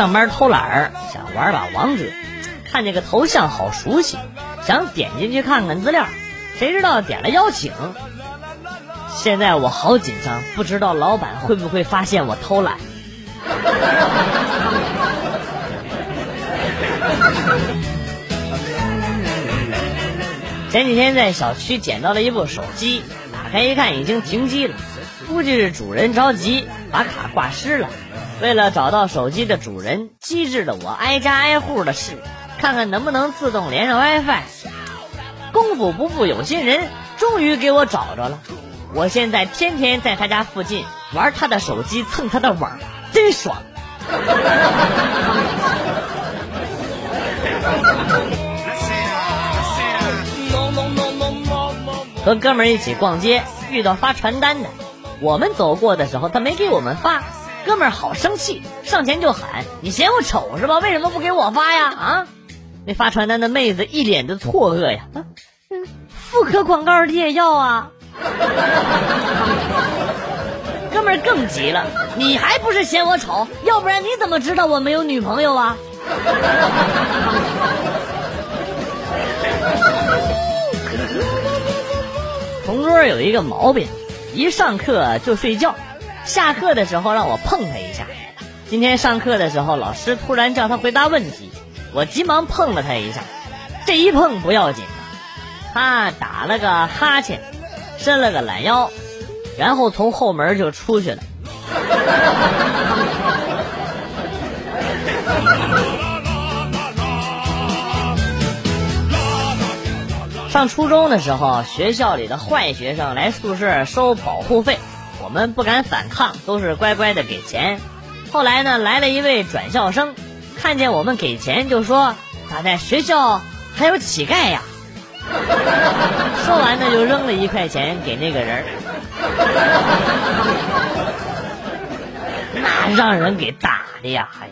上班偷懒儿，想玩把王者，看这个头像好熟悉，想点进去看看资料，谁知道点了邀请。现在我好紧张，不知道老板会不会发现我偷懒。前几天在小区捡到了一部手机，打开一看已经停机了，估计是主人着急把卡挂失了。为了找到手机的主人，机智的我挨家挨户的试，看看能不能自动连上 WiFi。功夫不负有心人，终于给我找着了。我现在天天在他家附近玩他的手机，蹭他的网，真爽。和哥们儿一起逛街，遇到发传单的，我们走过的时候，他没给我们发，哥们儿好生气，上前就喊：“你嫌我丑是吧？为什么不给我发呀？”啊，那发传单的妹子一脸的错愕呀，嗯，妇科广告你也要啊？哥们儿更急了，你还不是嫌我丑？要不然你怎么知道我没有女朋友啊？同桌有一个毛病，一上课就睡觉，下课的时候让我碰他一下。今天上课的时候，老师突然叫他回答问题，我急忙碰了他一下。这一碰不要紧，他打了个哈欠，伸了个懒腰，然后从后门就出去了。上初中的时候，学校里的坏学生来宿舍收保护费，我们不敢反抗，都是乖乖的给钱。后来呢，来了一位转校生，看见我们给钱，就说：“咋在学校还有乞丐呀？” 说完呢，就扔了一块钱给那个人那让人给打的呀！还。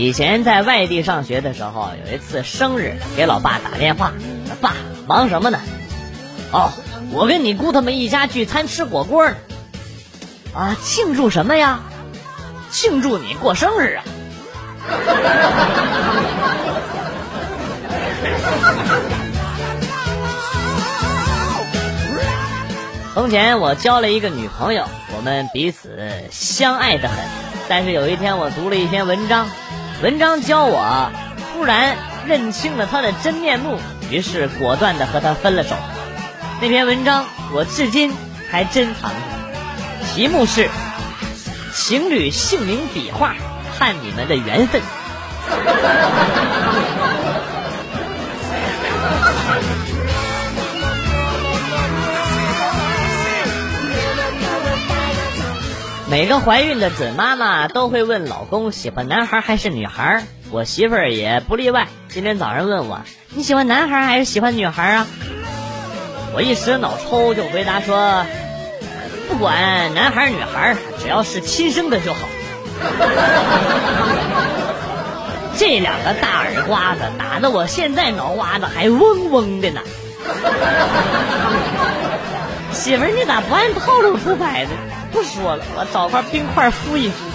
以前在外地上学的时候，有一次生日给老爸打电话，爸忙什么呢？哦，我跟你姑他们一家聚餐吃火锅呢。啊，庆祝什么呀？庆祝你过生日啊！从前我交了一个女朋友，我们彼此相爱的很。但是有一天我读了一篇文章。文章教我突然认清了他的真面目，于是果断的和他分了手。那篇文章我至今还珍藏着，题目是《情侣姓名笔画》，看你们的缘分。每个怀孕的准妈妈都会问老公喜欢男孩还是女孩，我媳妇儿也不例外。今天早上问我你喜欢男孩还是喜欢女孩啊？我一时脑抽就回答说，不管男孩女孩，只要是亲生的就好。这两个大耳刮子打得我现在脑瓜子还嗡嗡的呢。媳妇儿，你咋不按套路出牌呢？不说了，我找块冰块敷一敷。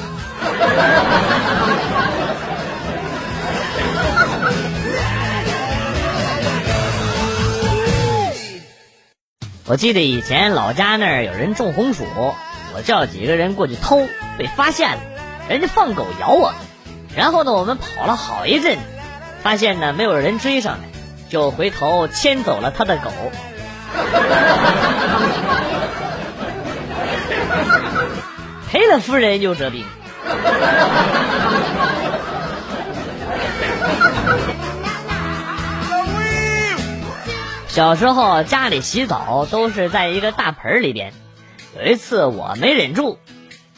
我记得以前老家那儿有人种红薯，我叫几个人过去偷，被发现了，人家放狗咬我。然后呢，我们跑了好一阵，发现呢没有人追上来，就回头牵走了他的狗。赔了夫人又折兵。小时候家里洗澡都是在一个大盆里边，有一次我没忍住，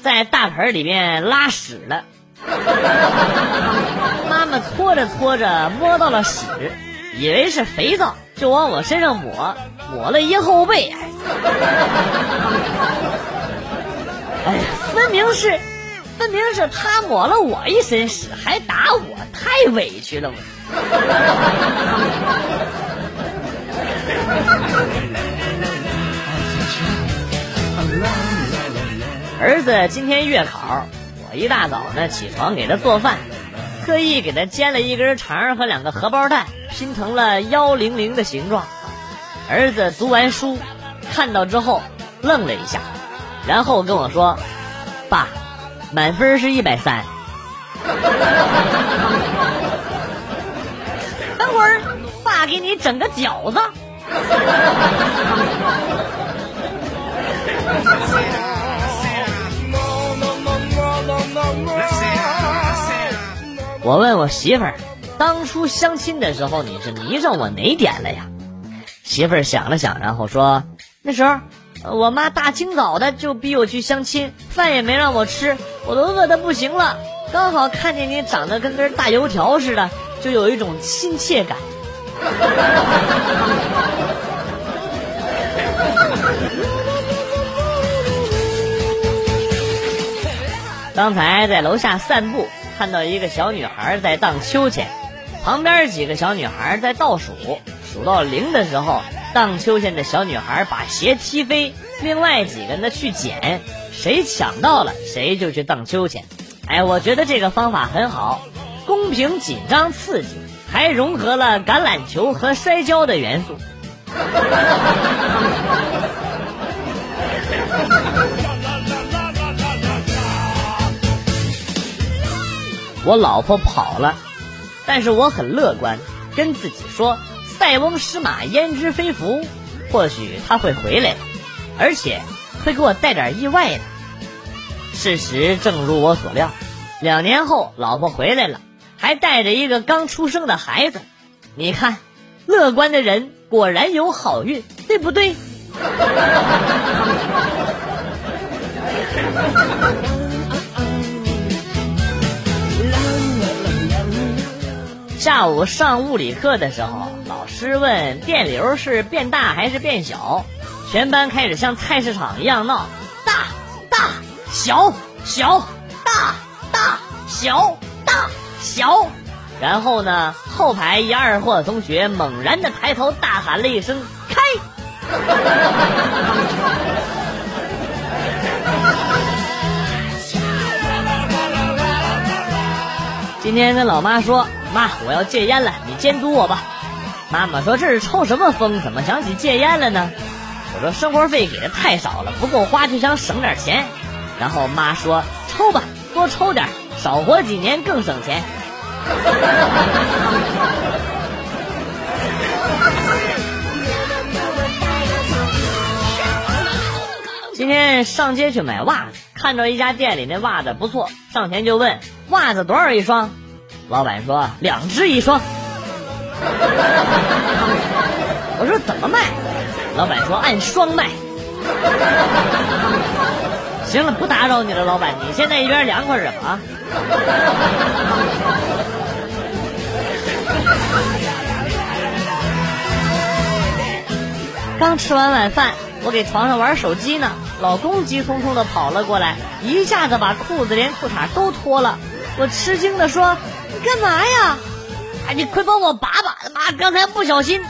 在大盆里边拉屎了。妈妈搓着搓着摸到了屎，以为是肥皂，就往我身上抹，抹了一后背。哎呀，分明是，分明是他抹了我一身屎，还打我，太委屈了我。儿子今天月考，我一大早呢起床给他做饭，特意给他煎了一根肠和两个荷包蛋，拼成了幺零零的形状。儿子读完书，看到之后愣了一下，然后跟我说：“爸，满分是一百三。”等会儿，爸给你整个饺子。我问我媳妇儿，当初相亲的时候你是迷上我哪点了呀？媳妇儿想了想，然后说：“那时候我妈大清早的就逼我去相亲，饭也没让我吃，我都饿得不行了。刚好看见你长得跟根大油条似的，就有一种亲切感。”刚才在楼下散步，看到一个小女孩在荡秋千，旁边几个小女孩在倒数，数到零的时候，荡秋千的小女孩把鞋踢飞，另外几个呢去捡，谁抢到了谁就去荡秋千。哎，我觉得这个方法很好，公平、紧张、刺激，还融合了橄榄球和摔跤的元素。我老婆跑了，但是我很乐观，跟自己说：“塞翁失马，焉知非福，或许他会回来，而且会给我带点意外的。”事实正如我所料，两年后老婆回来了，还带着一个刚出生的孩子。你看，乐观的人果然有好运，对不对？下午上物理课的时候，师问电流是变大还是变小，全班开始像菜市场一样闹，大大小小大大小大小，然后呢，后排一二货同学猛然的抬头大喊了一声开。今天跟老妈说。妈，我要戒烟了，你监督我吧。妈妈说：“这是抽什么风？怎么想起戒烟了呢？”我说：“生活费给的太少了，不够花，就想省点钱。”然后妈说：“抽吧，多抽点，少活几年更省钱。” 今天上街去买袜子，看到一家店里那袜子不错，上前就问：“袜子多少一双？”老板说两只一双，我说怎么卖？老板说按双卖。行了，不打扰你了，老板，你先在一边凉快着啊。刚吃完晚饭，我给床上玩手机呢，老公急匆匆的跑了过来，一下子把裤子连裤衩都脱了，我吃惊的说。你干嘛呀？哎，你快帮我拔拔！妈，刚才不小心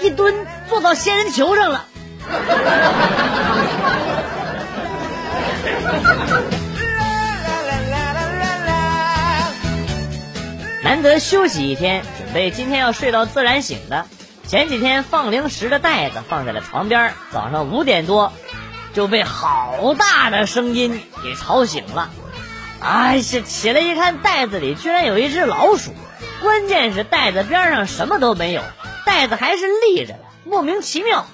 一蹲坐到仙人球上了。难得休息一天，准备今天要睡到自然醒的。前几天放零食的袋子放在了床边，早上五点多就被好大的声音给吵醒了。哎呀！起来一看，袋子里居然有一只老鼠，关键是袋子边上什么都没有，袋子还是立着的，莫名其妙。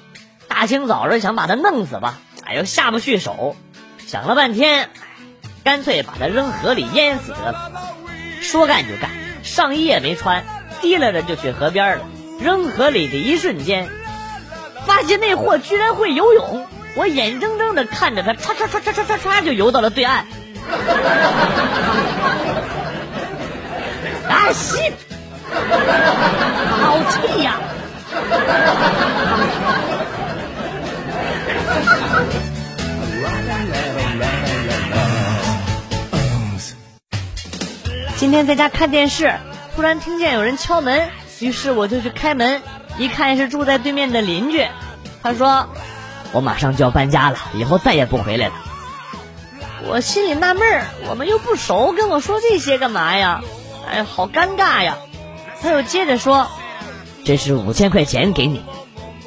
大清早的想把它弄死吧，哎呦下不去手，想了半天，干脆把它扔河里淹死得了。说干就干，上衣也没穿，提溜着就去河边了。扔河里的一瞬间，发现那货居然会游泳，我眼睁睁的看着他唰唰唰唰唰唰唰就游到了对岸。啊！西，好气呀！今天在家看电视，突然听见有人敲门，于是我就去开门。一看是住在对面的邻居。他说：“我马上就要搬家了，以后再也不回来了。”我心里纳闷儿，我们又不熟，跟我说这些干嘛呀？哎，好尴尬呀！他又接着说：“这是五千块钱给你。”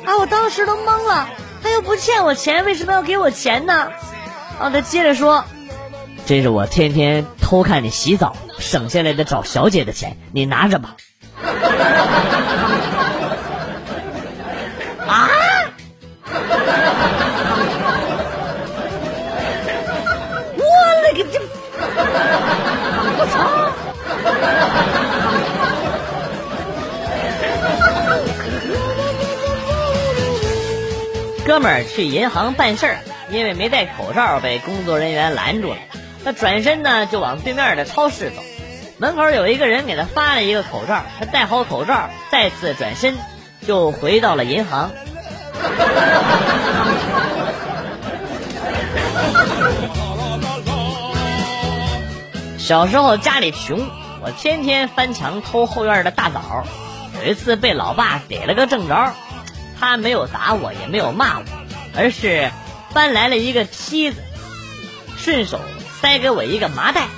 啊，我当时都懵了，他又不欠我钱，为什么要给我钱呢？啊，他接着说：“这是我天天偷看你洗澡省下来的找小姐的钱，你拿着吧。”哥们儿去银行办事儿，因为没戴口罩被工作人员拦住了。他转身呢就往对面的超市走，门口有一个人给他发了一个口罩，他戴好口罩，再次转身就回到了银行。小时候家里穷，我天天翻墙偷后院的大枣。有一次被老爸逮了个正着，他没有打我，也没有骂我，而是搬来了一个梯子，顺手塞给我一个麻袋。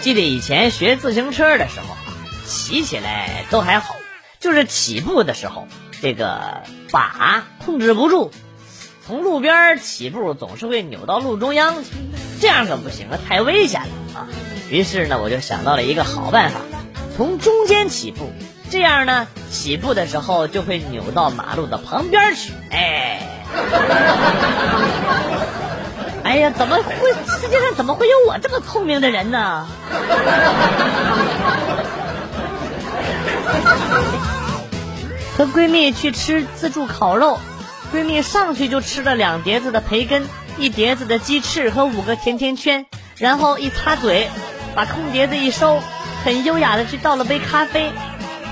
记得以前学自行车的时候，骑起来都还好，就是起步的时候。这个把控制不住，从路边起步总是会扭到路中央去，这样可不行啊，太危险了啊！于是呢，我就想到了一个好办法，从中间起步，这样呢，起步的时候就会扭到马路的旁边去。哎，哎呀，怎么会世界上怎么会有我这么聪明的人呢？和闺蜜去吃自助烤肉，闺蜜上去就吃了两碟子的培根，一碟子的鸡翅和五个甜甜圈，然后一擦嘴，把空碟子一收，很优雅的去倒了杯咖啡。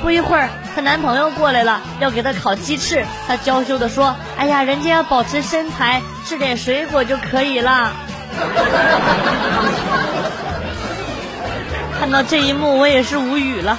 不一会儿，她男朋友过来了，要给她烤鸡翅，她娇羞的说：“哎呀，人家要保持身材，吃点水果就可以了。”看到这一幕，我也是无语了。